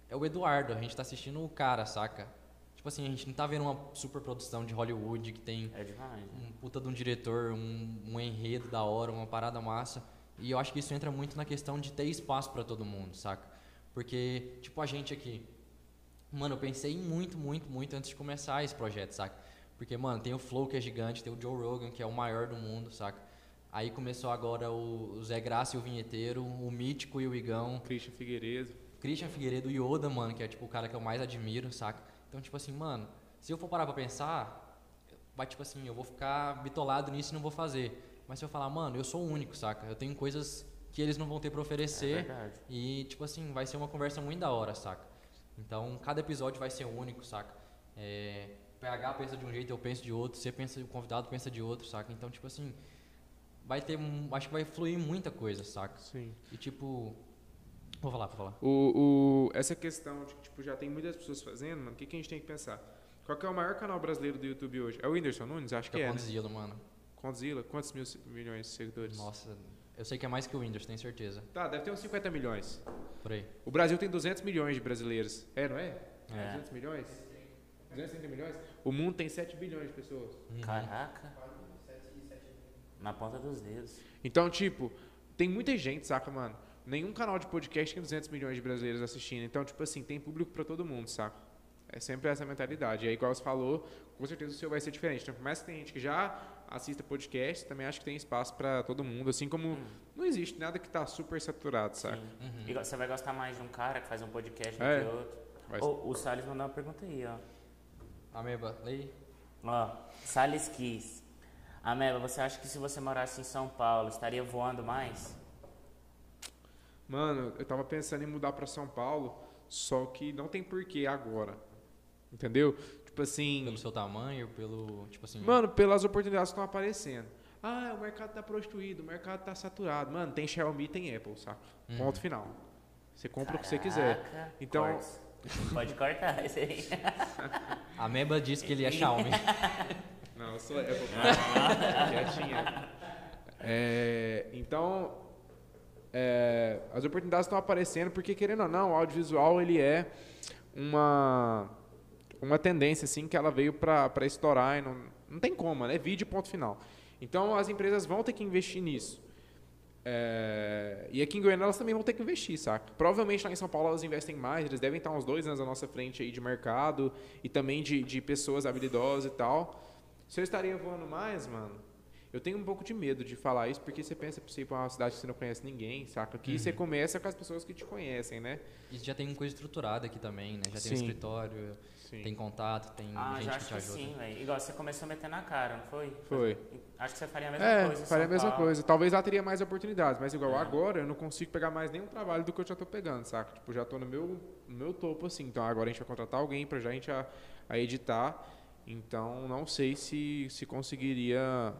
é o Eduardo, a gente tá assistindo o cara, saca? Tipo assim, a gente não tá vendo uma super produção de Hollywood que tem é demais. né? um puta de um diretor, um, um enredo da hora, uma parada massa. E eu acho que isso entra muito na questão de ter espaço pra todo mundo, saca? Porque, tipo, a gente aqui. Mano, eu pensei muito, muito, muito antes de começar esse projeto, saca? Porque, mano, tem o Flow que é gigante, tem o Joe Rogan que é o maior do mundo, saca? Aí começou agora o, Zé Graça e o Vinheteiro, o Mítico e o Igão. Christian Figueiredo. Christian Figueiredo e Yoda, mano, que é tipo o cara que eu mais admiro, saca? Então, tipo assim, mano, se eu for parar pra pensar, vai tipo assim, eu vou ficar bitolado nisso e não vou fazer. Mas se eu falar, mano, eu sou o único, saca? Eu tenho coisas que eles não vão ter pra É oferecer verdade. e, tipo assim, vai ser uma conversa muito da hora, saca? Então, cada episódio vai ser único, saca? É, PH pensa de um jeito, eu penso de outro, você pensa, o convidado pensa de outro, saca? Então, tipo assim, vai ter, um- acho que vai fluir muita coisa, saca? Sim. E tipo, vou falar, vou falar. O, o, essa questão de que tipo, já tem muitas pessoas fazendo, mano, o que, que a gente tem que pensar? Qual que é o maior canal brasileiro do YouTube hoje? É o Whindersson Nunes? Acho que é, né? Condzilla, mano. Condzilla? Quantos mil, milhões de seguidores? Nossa, eu sei que é mais que o Windows, tenho certeza. Tá, deve ter uns 50 milhões. Por aí. O Brasil tem 200 milhões de brasileiros. É, não é? É. 200 milhões? 230 milhões? O mundo tem 7 bilhões de pessoas. Uhum. Caraca. Na ponta dos dedos. Então, tipo, tem muita gente, saca, mano? Nenhum canal de podcast tem 200 milhões de brasileiros assistindo. Então, tipo assim, tem público pra todo mundo, saca? É sempre essa mentalidade. E aí, igual você falou, com certeza o seu vai ser diferente. Então, por mais que tem gente que já assista podcast, também acho que tem espaço pra todo mundo. Assim como não existe nada que tá super saturado, saca? Sim. Uhum. E você vai gostar mais de um cara que faz um podcast do É. que outro. Vai- Ô, o Salles mandou uma pergunta aí, ó. Ameba, lei. Ó, Salles quis. Ameba, você acha que se você morasse em São Paulo, estaria voando mais? Mano, eu tava pensando em mudar pra São Paulo, só que não tem porquê agora. Entendeu? Tipo assim. Pelo seu tamanho, pelo. Tipo assim. Mano, pelas oportunidades que estão aparecendo. Ah, o mercado tá prostituído, o mercado tá saturado. Mano, tem Xiaomi, tem Apple, saca? Uhum. Ponto final. Você compra o que você quiser. Caraca, Então, cortes. Pode cortar isso aí. A Meba disse que ele é Xiaomi. Não, eu sou Apple. Quietinha. É, então, é, as oportunidades estão aparecendo porque, querendo ou não, o audiovisual ele é uma, uma tendência assim, que ela veio para estourar e não, não tem como, né? Vídeo ponto final. Então, as empresas vão ter que investir nisso. É, e aqui em Goiânia elas também vão ter que investir, saca? Provavelmente lá em São Paulo elas investem mais, eles devem estar uns dois anos à nossa frente aí de mercado e também de, de pessoas habilidosas e tal. Se eu estaria voando mais, mano, eu tenho um pouco de medo de falar isso, porque você pensa pra você ir pra uma cidade que você não conhece ninguém, saca? Aqui você começa com as pessoas que te conhecem, né? E já tem uma coisa estruturada aqui também, né? Já tem um Sim. escritório, Sim. tem contato, tem Ah, gente já que acho te que ajuda. sim, velho. Igual você começou a meter na cara, não foi? Foi. Acho que você faria a mesma É, coisa. em faria a mesma Paulo. coisa. Talvez lá teria mais oportunidades, mas igual É. agora eu não consigo pegar mais nenhum trabalho do que eu já tô pegando, saca? Tipo, já tô no meu, no meu topo assim. Então agora a gente vai contratar alguém pra já a gente a, a editar. Então não sei se, se conseguiria,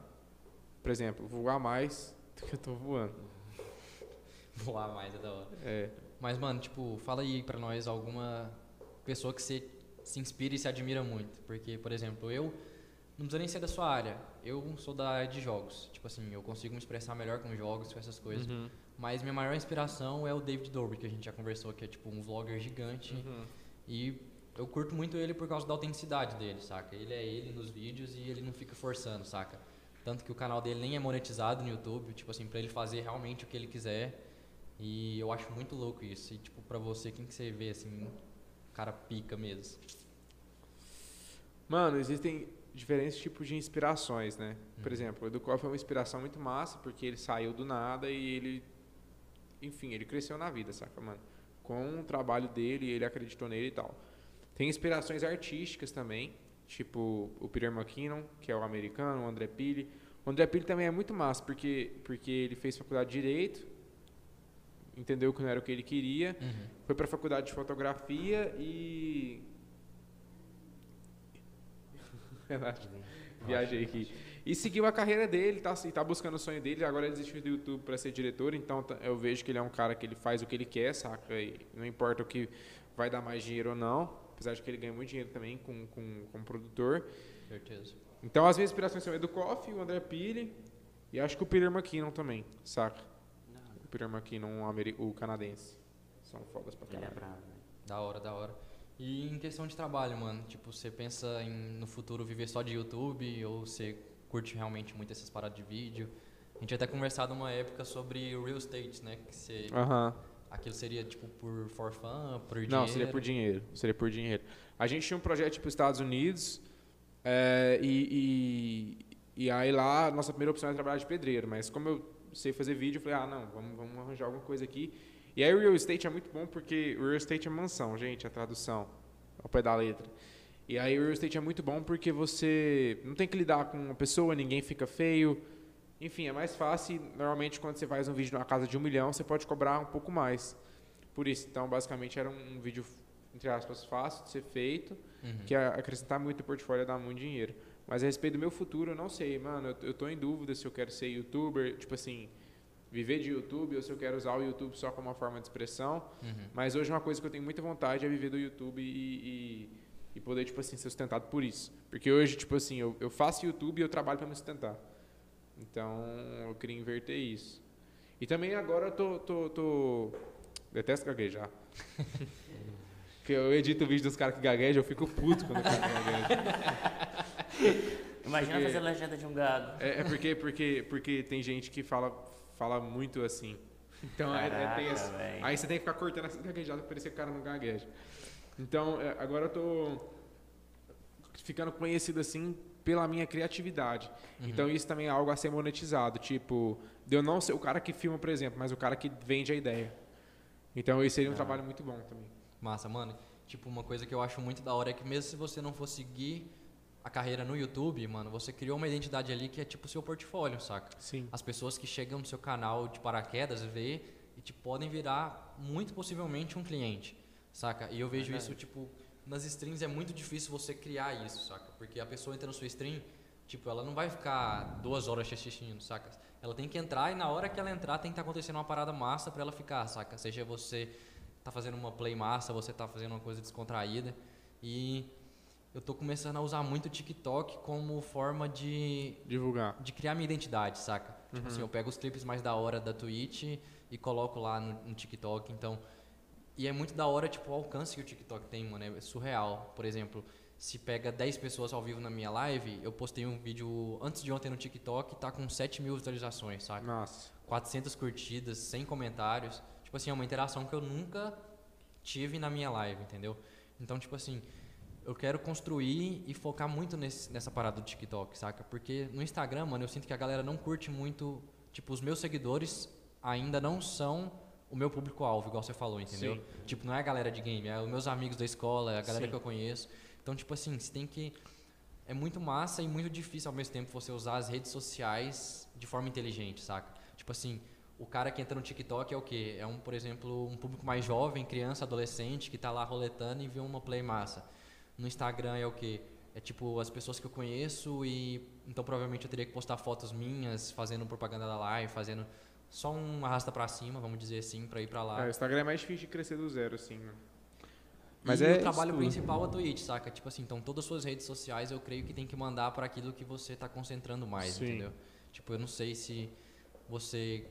por exemplo, voar mais do que eu tô voando. Voar mais é da hora. É. Mas, mano, tipo, fala aí pra nós alguma pessoa que você se inspira e se admira muito. Porque, por exemplo, eu não precisa nem ser da sua área. Eu sou da área de jogos. Tipo assim, eu consigo me expressar melhor com jogos, com essas coisas. Uhum. Mas minha maior inspiração é o David Dobrik, que a gente já conversou, que é tipo um vlogger gigante. Uhum. E eu curto muito ele por causa da autenticidade dele, saca? Ele é ele nos vídeos e ele não fica forçando, saca? Tanto que o canal dele nem é monetizado no YouTube, tipo assim, pra ele fazer realmente o que ele quiser. E eu acho muito louco isso. E tipo, pra você, quem que você vê assim, cara pica mesmo? Mano, existem diferentes tipos de inspirações, né? Por Uhum. exemplo, o Educoff é uma inspiração muito massa, porque ele saiu do nada e ele, enfim, ele cresceu na vida, saca, mano? Com o trabalho dele, ele acreditou nele e tal. Tem inspirações artísticas também, tipo o Peter McKinnon, que é o americano, o André Pili. O André Pili também é muito massa, porque, porque ele fez faculdade de Direito, entendeu que não era o que ele queria, foi pra faculdade de fotografia e. Relaxa, viajei aqui. E seguiu a carreira dele, tá, tá buscando o sonho dele, agora ele desistiu do YouTube para ser diretor, então eu vejo que ele é um cara que ele faz o que ele quer, saca? E não importa o que vai dar mais dinheiro ou não, apesar de que ele ganha muito dinheiro também com, com, com produtor. Certeza. Então as minhas inspirações são o Edu Koff, o André Pili e acho que o Peter McKinnon também, saca? O Peter McKinnon, o, canadense. São fodas pra Ele é caralho. bravo, né? Da hora, da hora. E em questão de trabalho, mano, tipo, você pensa em no futuro viver só de YouTube ou você curte realmente muito essas paradas de vídeo? A gente até conversado uma época sobre o real estate, né? Que você, Aham. Aquilo seria tipo por for fun, por dinheiro. Não, seria por dinheiro. Seria por dinheiro. A gente tinha um projeto para os Estados Unidos é, e, e, e aí lá a nossa primeira opção era trabalhar de pedreiro, mas como eu sei fazer vídeo, eu falei, ah, não, vamos, vamos arranjar alguma coisa aqui. E aí o real estate é muito bom porque real estate é mansão, gente, a tradução, ao pé da letra. E aí o real estate é muito bom porque você não tem que lidar com uma pessoa, ninguém fica feio. Enfim, é mais fácil. Normalmente, quando você faz um vídeo numa casa de um milhão, você pode cobrar um pouco mais. Por isso, então, basicamente, era um, um vídeo, entre aspas, fácil de ser feito, Uhum. que acrescentar muito no portfólio dá muito dinheiro. Mas a respeito do meu futuro, eu não sei, mano. Eu, eu tô em dúvida se eu quero ser youtuber, tipo assim, viver de YouTube, ou se eu quero usar o YouTube só como uma forma de expressão. Uhum. Mas hoje uma coisa que eu tenho muita vontade é viver do YouTube e, e, e poder, tipo assim, ser sustentado por isso. Porque hoje, tipo assim, eu, eu faço YouTube e eu trabalho para me sustentar. Então, eu queria inverter isso. E também agora eu tô... tô, tô... Detesto gaguejar. Porque eu edito o vídeo dos caras que gaguejam, eu fico puto quando o cara gagueja. Imagina Porque- fazer legenda de um gado. É, é porque, porque, porque tem gente que fala, fala muito assim. Então, é, é Caraca, tenso. velho. Aí você tem que ficar cortando essa gaguejada pra parecer que o cara não gagueja. Então, é, agora eu tô ficando conhecido assim pela minha criatividade. Uhum. Então, isso também é algo a ser monetizado. Tipo, eu não ser o cara que filma, por exemplo, mas o cara que vende a ideia. Então, isso seria um Ah. trabalho muito bom também. Massa, mano. Tipo, uma coisa que eu acho muito da hora é que mesmo se você não for seguir a carreira no YouTube, mano, você criou uma identidade ali que é tipo o seu portfólio, saca? Sim. As pessoas que chegam no seu canal de paraquedas vê e te podem virar muito possivelmente um cliente, saca? E eu vejo isso tipo nas streams é muito difícil você criar isso, saca? Porque a pessoa entra na sua stream, tipo, ela não vai ficar duas horas te assistindo, saca? Ela tem que entrar e na hora que ela entrar tem que estar acontecendo uma parada massa pra ela ficar, saca? Seja você tá fazendo uma play massa, você tá fazendo uma coisa descontraída. E eu tô começando a usar muito o TikTok como forma de, Divulgar. de criar minha identidade, saca? Tipo assim, eu pego os clipes mais da hora da Twitch e coloco lá no, no TikTok, então... E é muito da hora, tipo, o alcance que o TikTok tem, mano, é surreal. Por exemplo, se pega 10 pessoas ao vivo na minha live, eu postei um vídeo antes de ontem no TikTok, tá com 7 mil visualizações, saca? Nossa. 400 curtidas, 100 comentários. Tipo assim, é uma interação que eu nunca tive na minha live, entendeu? Então, tipo assim, eu quero construir e focar muito nesse, nessa parada do TikTok, saca? Porque no Instagram, mano, eu sinto que a galera não curte muito. Tipo, os meus seguidores ainda não são o meu público-alvo, igual você falou, entendeu? Sim. Tipo, não é a galera de game, é os meus amigos da escola, é a galera Sim. que eu conheço. Então, tipo assim, você tem que. É muito massa e muito difícil ao mesmo tempo você usar as redes sociais de forma inteligente, saca? Tipo assim, o cara que entra no TikTok é o quê? É um, por exemplo, um público mais jovem, criança, adolescente, que tá lá roletando e vê uma play massa. No Instagram é o quê? É tipo as pessoas que eu conheço e então provavelmente eu teria que postar fotos minhas, fazendo propaganda da live, fazendo só um arrasta pra cima, vamos dizer assim, pra ir pra lá. É, o Instagram é mais difícil de crescer do zero, assim. né? Mas e é o trabalho principal é a Twitch, saca? Tipo assim, então todas as suas redes sociais eu creio que tem que mandar para aquilo que você tá concentrando mais, Sim. entendeu? Tipo, eu não sei se você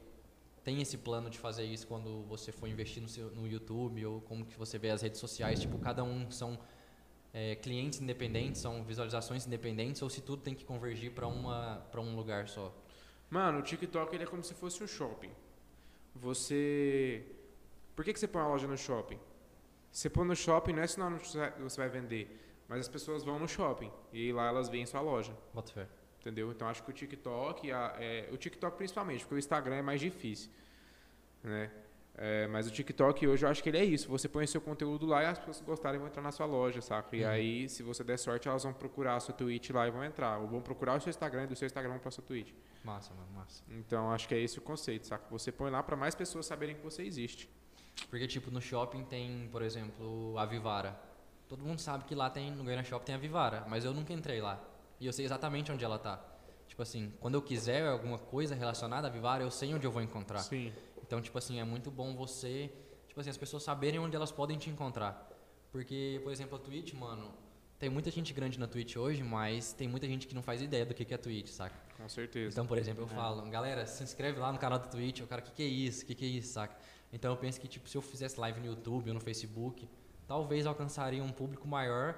tem esse plano de fazer isso quando você for investir no, seu, no YouTube ou como que você vê as redes sociais, tipo, cada um são é, clientes independentes, são visualizações independentes ou se tudo tem que convergir para para um lugar só. Mano, o TikTok ele é como se fosse um shopping. Você. Por que, que você põe uma loja no shopping? Você põe no shopping não é sinal que você vai- você vai vender, mas as pessoas vão no shopping e lá elas veem sua loja. Bota fé. Entendeu? Então acho que o TikTok, a- é, o TikTok principalmente, porque o Instagram é mais difícil. Né? É, mas o TikTok hoje eu acho que ele é isso. Você põe seu conteúdo lá e as pessoas gostarem vão entrar na sua loja, saca? E Uhum. aí, se você der sorte, elas vão procurar a sua Twitch lá e vão entrar. Ou vão procurar o seu Instagram e do seu Instagram pra sua Twitch. Massa, mano, massa. Então acho que é esse o conceito, saca? Você põe lá pra mais pessoas saberem que você existe. Porque, tipo, no shopping tem, por exemplo, a Vivara. Todo mundo sabe que lá tem, no Goiânia Shopping tem a Vivara, mas eu nunca entrei lá. E eu sei exatamente onde ela tá. Tipo assim, quando eu quiser alguma coisa relacionada à Vivara, eu sei onde eu vou encontrar. Sim. Então, tipo assim, é muito bom você, tipo assim, as pessoas saberem onde elas podem te encontrar. Porque, por exemplo, a Twitch, mano, tem muita gente grande na Twitch hoje, mas tem muita gente que não faz ideia do que é a Twitch, saca? Com certeza. Então, por exemplo, eu falo, galera, se inscreve lá no canal do Twitch, o cara, o que, que é isso? O que, que é isso, saca? Então eu penso que, tipo, se eu fizesse live no YouTube ou no Facebook, talvez alcançaria um público maior,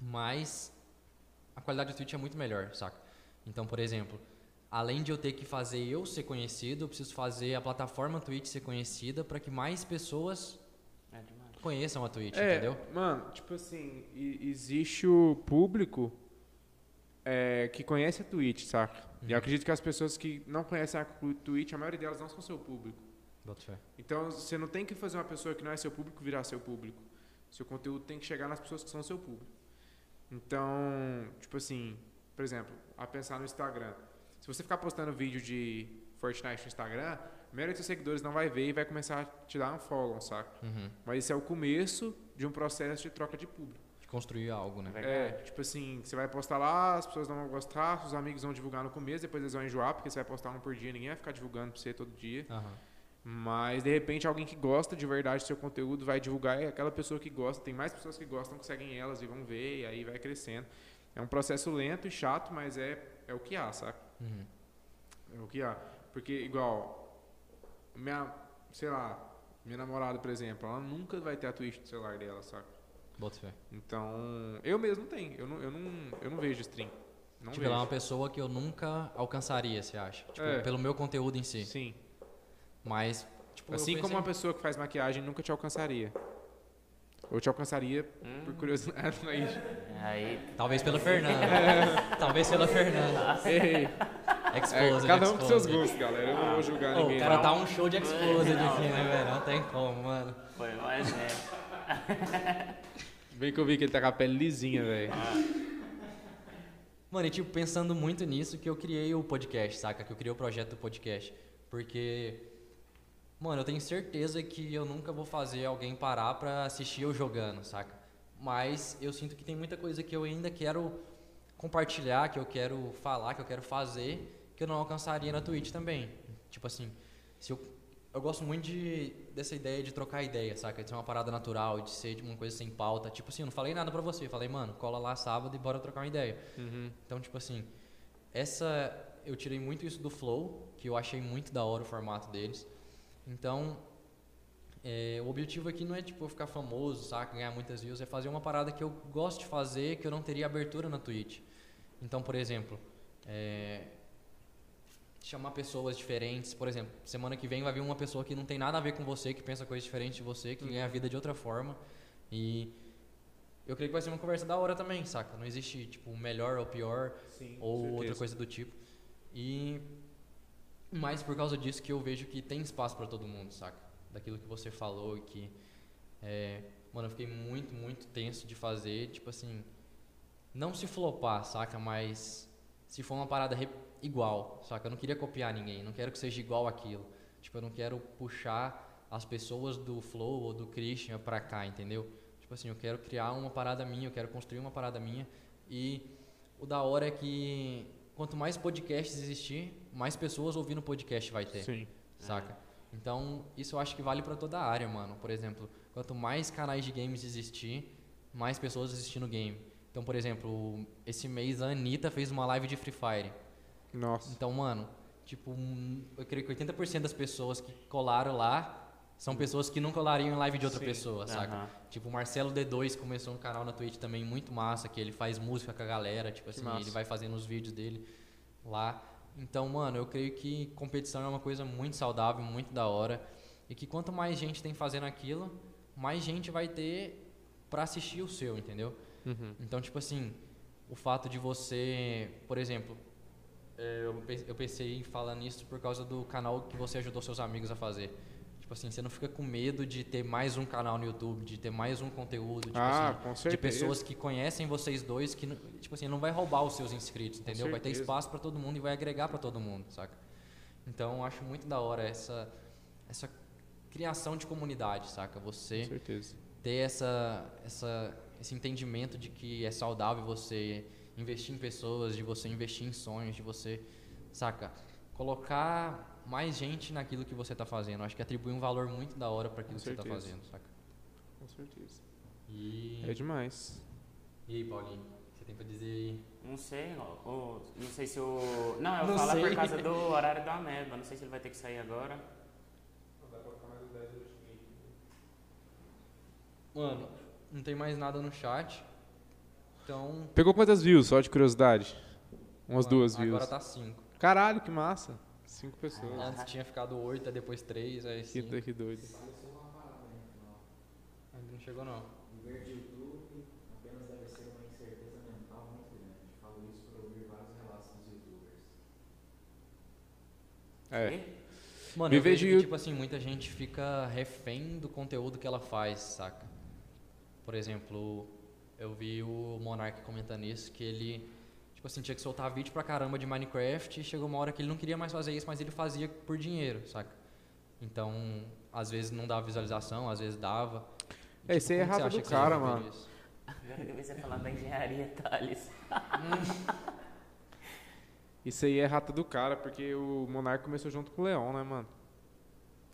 mas a qualidade do Twitch é muito melhor, saca? Então, por exemplo, além de eu ter que fazer eu ser conhecido, eu preciso fazer a plataforma Twitch ser conhecida para que mais pessoas É conheçam a Twitch, É, entendeu? mano, tipo assim, e- existe o público é, que conhece a Twitch, saca? E Uhum. eu acredito que as pessoas que não conhecem a Twitch, a maioria delas não são seu público. Então, você não tem que fazer uma pessoa que não é seu público virar seu público. Seu conteúdo tem que chegar nas pessoas que são seu público. Então, tipo assim, por exemplo, a pensar no Instagram. Se você ficar postando vídeo de Fortnite no Instagram, a maioria dos seus seguidores não vai ver e vai começar a te dar um follow, saca? Uhum. Mas esse é o começo de um processo de troca de público. De construir algo, né? É, tipo assim, você vai postar lá, as pessoas não vão gostar, seus amigos vão divulgar no começo, depois eles vão enjoar, porque você vai postar um por dia, ninguém vai ficar divulgando pra você todo dia. Aham. Mas de repente alguém que gosta de verdade do seu conteúdo vai divulgar e aquela pessoa que gosta, tem mais pessoas que gostam que seguem elas e vão ver, e aí vai crescendo. É um processo lento e chato, mas é, é o que há, saca? Uhum. É o que há. Porque, igual, minha, sei lá, minha namorada, por exemplo, ela nunca vai ter a Twitch no celular dela, saca? Boto fé. Então, eu mesmo tenho, eu não, eu não, eu não vejo stream. Não tipo, ela é vejo. uma pessoa que eu nunca alcançaria, você acha? Tipo, É. pelo meu conteúdo em si. Sim. Mas, tipo, Assim como pensei- uma pessoa que faz maquiagem nunca te alcançaria. Ou te alcançaria Hum, por curiosidade. não é isso? aí, Talvez pela Fernanda. Talvez pela Fernanda. Ei, Exposed, é, cada um com seus gostos, galera. Eu não vou julgar ninguém. o cara não. tá um show de exposed aqui, né, velho? Não tem como, mano. foi um exemplo. Bem que eu vi que ele tá com a pele lisinha, velho. Mano, e tipo, pensando muito nisso que eu criei o podcast, saca? Que eu criei o projeto do podcast. Porque, mano, eu tenho certeza que eu nunca vou fazer alguém parar pra assistir eu jogando, saca? Mas eu sinto que tem muita coisa que eu ainda quero compartilhar, que eu quero falar, que eu quero fazer, que eu não alcançaria na Twitch também. Tipo assim, se eu eu gosto muito de, dessa ideia de trocar ideia, saca? De ser uma parada natural, de ser de uma coisa sem pauta. Tipo assim, eu não falei nada pra você. Falei, mano, cola lá sábado e bora trocar uma ideia. Uhum. Então, tipo assim, essa eu tirei muito isso do Flow, que eu achei muito da hora o formato deles. Então, é, o objetivo aqui não é tipo ficar famoso, saca, ganhar muitas views, é fazer uma parada que eu gosto de fazer, que eu não teria abertura na Twitch. Então, por exemplo, é, chamar pessoas diferentes, por exemplo, semana que vem vai vir uma pessoa que não tem nada a ver com você, que pensa coisas diferentes de você, que ganha a vida de outra forma. E eu creio que vai ser uma conversa da hora também, saca? Não existe tipo melhor ou pior Sim, ou outra coisa do tipo. E mais por causa disso que eu vejo que tem espaço pra todo mundo, saca? Daquilo que você falou e que é, mano, eu fiquei muito, muito tenso de fazer, tipo assim, não se flopar, saca? Mas se for uma parada igual, saca? Eu não queria copiar ninguém, não quero que seja igual aquilo. Tipo, eu não quero puxar as pessoas do Flow ou do Christian pra cá, entendeu? Tipo assim, eu quero criar uma parada minha, eu quero construir uma parada minha e o da hora é que quanto mais podcasts existir, mais pessoas ouvindo podcast vai ter Sim. saca? Então, isso eu acho que vale pra toda a área, mano. Por exemplo, quanto mais canais de games existir, mais pessoas assistindo game. Então, por exemplo, esse mês a Anitta fez uma live de Free Fire. Nossa. Então, mano, tipo, eu creio que 80% das pessoas que colaram lá são pessoas que não colariam em live de outra Sim. pessoa, saca? Aham. Tipo, o Marcelo D2 começou um canal na Twitch também muito massa, que ele faz música com a galera, tipo assim, ele vai fazendo os vídeos dele lá. Então, mano, eu creio que competição é uma coisa muito saudável, muito da hora. E que quanto mais gente tem fazendo aquilo, mais gente vai ter pra assistir o seu, entendeu? Uhum. Então, tipo assim, o fato de você, por exemplo, é, eu pensei em falar nisso por causa do canal que você ajudou seus amigos a fazer. Tipo assim, você não fica com medo de ter mais um canal no YouTube, de ter mais um conteúdo, tipo Ah, assim, com de certeza. pessoas que conhecem vocês dois, que, não- tipo assim, não vai roubar os seus inscritos, entendeu? Vai ter espaço pra todo mundo e vai agregar pra todo mundo, saca? Então, eu acho muito da hora essa, essa criação de comunidade, saca? Você ter essa, essa, esse entendimento de que é saudável você investir em pessoas, de você investir em sonhos, de você, saca, colocar mais gente naquilo que você está fazendo. Acho que atribui um valor muito da hora para aquilo que você está fazendo, saca? Com certeza. E, É demais. e aí, Paulinho, o que você tem para dizer aí? Não sei, ó, o- não sei se o. Não, eu Não falo sei. por causa do horário do Ameba. Não sei se ele vai ter que sair agora. Mano, não tem mais nada no chat. Então. Pegou quantas views, só de curiosidade? Umas mano, duas views. Agora tá 5. Caralho, que massa. Cinco pessoas. Antes tinha ficado 8, depois 3, aí Que, 5. que doido. Não chegou não. Viver de YouTube apenas deve ser uma incerteza mental muito grande. Falo isso por ouvir vários relatos dos youtubers. É. E? Mano, Viver eu vejo de que, tipo assim, muita gente fica refém do conteúdo que ela faz, saca? Por exemplo, eu vi o Monark comentando isso, que ele, tipo assim, tinha que soltar vídeo pra caramba de Minecraft e chegou uma hora que ele não queria mais fazer isso, mas ele fazia por dinheiro, saca? Então, às vezes não dava visualização, às vezes dava. E, É, isso aí é que você errado acha do que você cara, mano. isso? Agora eu devia falar da engenharia, Thales. Isso aí é rata do cara, porque o Monark começou junto com o Leão, né, mano?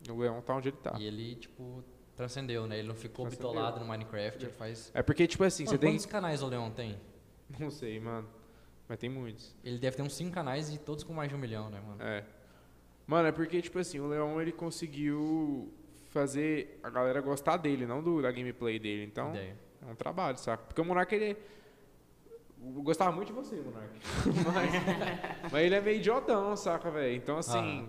O Leão tá onde ele tá. E ele, tipo, transcendeu, né? Ele não ficou bitolado no Minecraft, ele faz... É porque, tipo assim, Mano, você tem. quantos canais o Leon tem? Não sei, mano. Mas tem muitos. Ele deve ter uns 5 canais e todos com mais de um milhão, né, mano? É. Mano, é porque, tipo assim, o Leão ele conseguiu fazer a galera gostar dele, não do, da gameplay dele. Então, Ideia. é um trabalho, saca? Porque o Monark, ele. Eu gostava muito de você, Monark. mas, mas ele é meio idiotão, saca, velho? Então, assim.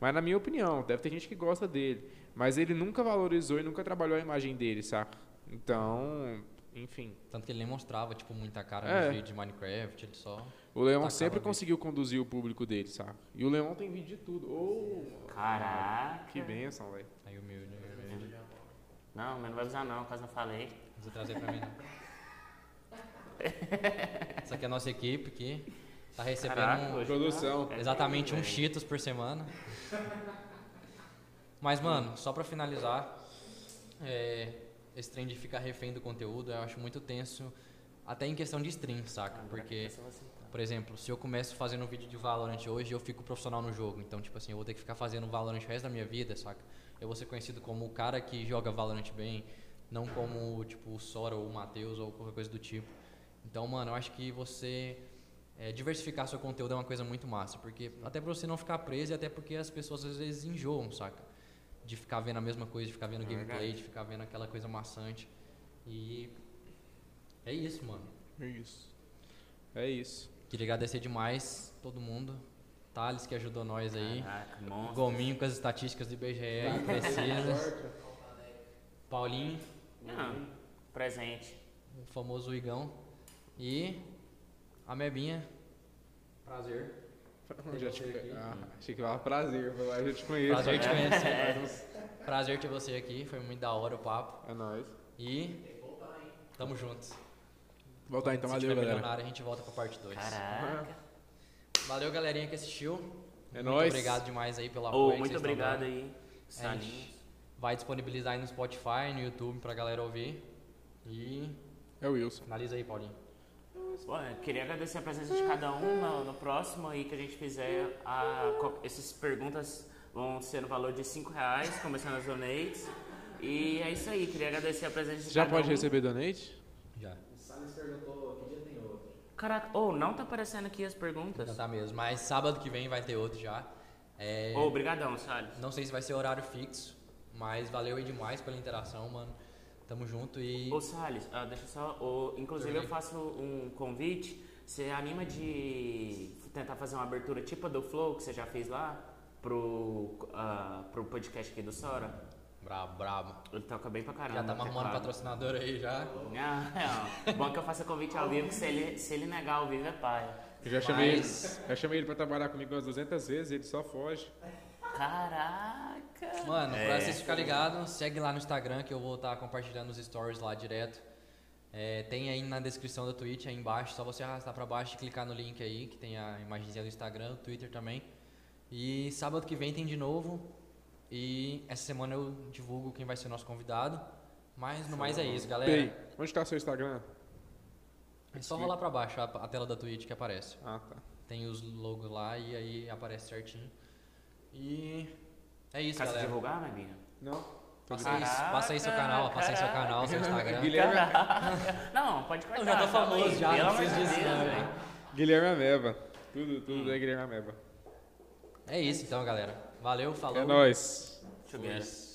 Mas na minha opinião, deve ter gente que gosta dele. Mas ele nunca valorizou e nunca trabalhou a imagem dele, saca? Então, enfim. Tanto que ele nem mostrava, tipo, muita cara É. no vídeo de Minecraft, ele só... O Leão sempre vídeo. conseguiu conduzir o público dele, saca? E o Leão tem vídeo de tudo. Ô, Caraca. que benção, velho. Aí humilde, humilde. Não, mas não vai avisar não, caso não falei. Não precisa trazer pra mim, não. Essa aqui é a nossa equipe aqui. Tá recebendo Caraca, um- Produção. exatamente um velho. Cheetos por semana. Mas, mano, só pra finalizar, é, esse trem de ficar refém do conteúdo, eu acho muito tenso, até em questão de stream, saca? Agora Porque eu vou aceitar. por exemplo, se eu começo fazendo um vídeo de Valorant hoje, eu fico profissional no jogo. Então, tipo assim, eu vou ter que ficar fazendo Valorant o resto da minha vida, saca? Eu vou ser conhecido como o cara que joga Valorant bem, não como, tipo, o Sora ou o Matheus ou qualquer coisa do tipo. Então, mano, eu acho que você é, diversificar seu conteúdo é uma coisa muito massa, porque até pra você não ficar preso e até porque as pessoas às vezes enjoam, saca? De ficar vendo a mesma coisa, de ficar vendo É gameplay, verdade. de ficar vendo aquela coisa maçante. E é isso, mano. É isso. É isso. Queria agradecer demais todo mundo. Thales que ajudou nós aí. Caraca, monstro. Gominho com as estatísticas do IBGE que precisa. Paulinho, Não, presente. o famoso Igão. E a Mebinha. Prazer. Já te... ah, achei que falava prazer, mas eu já te conheço. Prazer te É. conhecer. Prazer ter você aqui. Foi muito da hora o papo. É nóis. E tamo juntos. Voltar então, Se valeu, tiver galera. milionário, a gente volta pra parte 2. Caraca. Valeu, galerinha que assistiu. É muito nóis. obrigado demais aí pelo apoio. que muito obrigado aí, Salinhos. Vai disponibilizar aí no Spotify, no YouTube pra galera ouvir. E É o Wilson. finaliza aí, Paulinho. Bom, eu queria agradecer a presença de cada um no, no próximo aí que a gente fizer. A, essas perguntas vão ser no valor de 5 reais, começando as donates. E é isso aí, queria agradecer a presença de Já cada pode um. receber donate? Já. O Salles perguntou que dia tem outro. Caraca, oh, não tá aparecendo aqui as perguntas. Já tá mesmo. Mas sábado que vem vai ter outro já. É, obrigadão, Salles. Não sei se vai ser horário fixo, mas valeu aí demais pela interação, mano. Tamo junto e. Ô, Salles, ah, deixa eu só. ô, inclusive, eu faço um convite. Você anima de tentar fazer uma abertura tipo a do Flow, que você já fez lá, pro, ah, pro podcast aqui do Sora? Brabo, brabo. Ele toca bem pra caramba. Já tá arrumando patrocinador aí já. Não, não. Bom que eu faça convite ao vivo, que se ele, se ele negar ao vivo é paia. Eu já chamei, Mas- ele, já chamei ele pra trabalhar comigo umas 200 vezes, ele só foge. Caraca! Mano, É. pra vocês ficarem ligados, segue lá no Instagram que eu vou estar compartilhando os stories lá direto. É, tem aí na descrição da Twitch, aí embaixo, só você arrastar pra baixo e clicar no link aí, que tem a imagenzinha do Instagram, o Twitter também. E sábado que vem tem de novo. E essa semana eu divulgo quem vai ser o nosso convidado. Mas no mais é isso, galera. Pei, onde tá seu Instagram? É só rolar pra baixo a, a tela da Twitch que aparece. Ah, tá. Tem os logos lá e aí aparece certinho. E é isso, se galera. divulgar, Mebinha? Não? Passa aí, passa aí seu canal, passa aí seu canal, seu Instagram. Guilherme, Não, pode cortar. Eu já tô fala famoso já, pelo não amor preciso de disso Deus, não, velho. Guilherme Ameba. Tudo, tudo é Guilherme Ameba. É isso então, galera. Valeu, falou. É nóis. Together. Fui.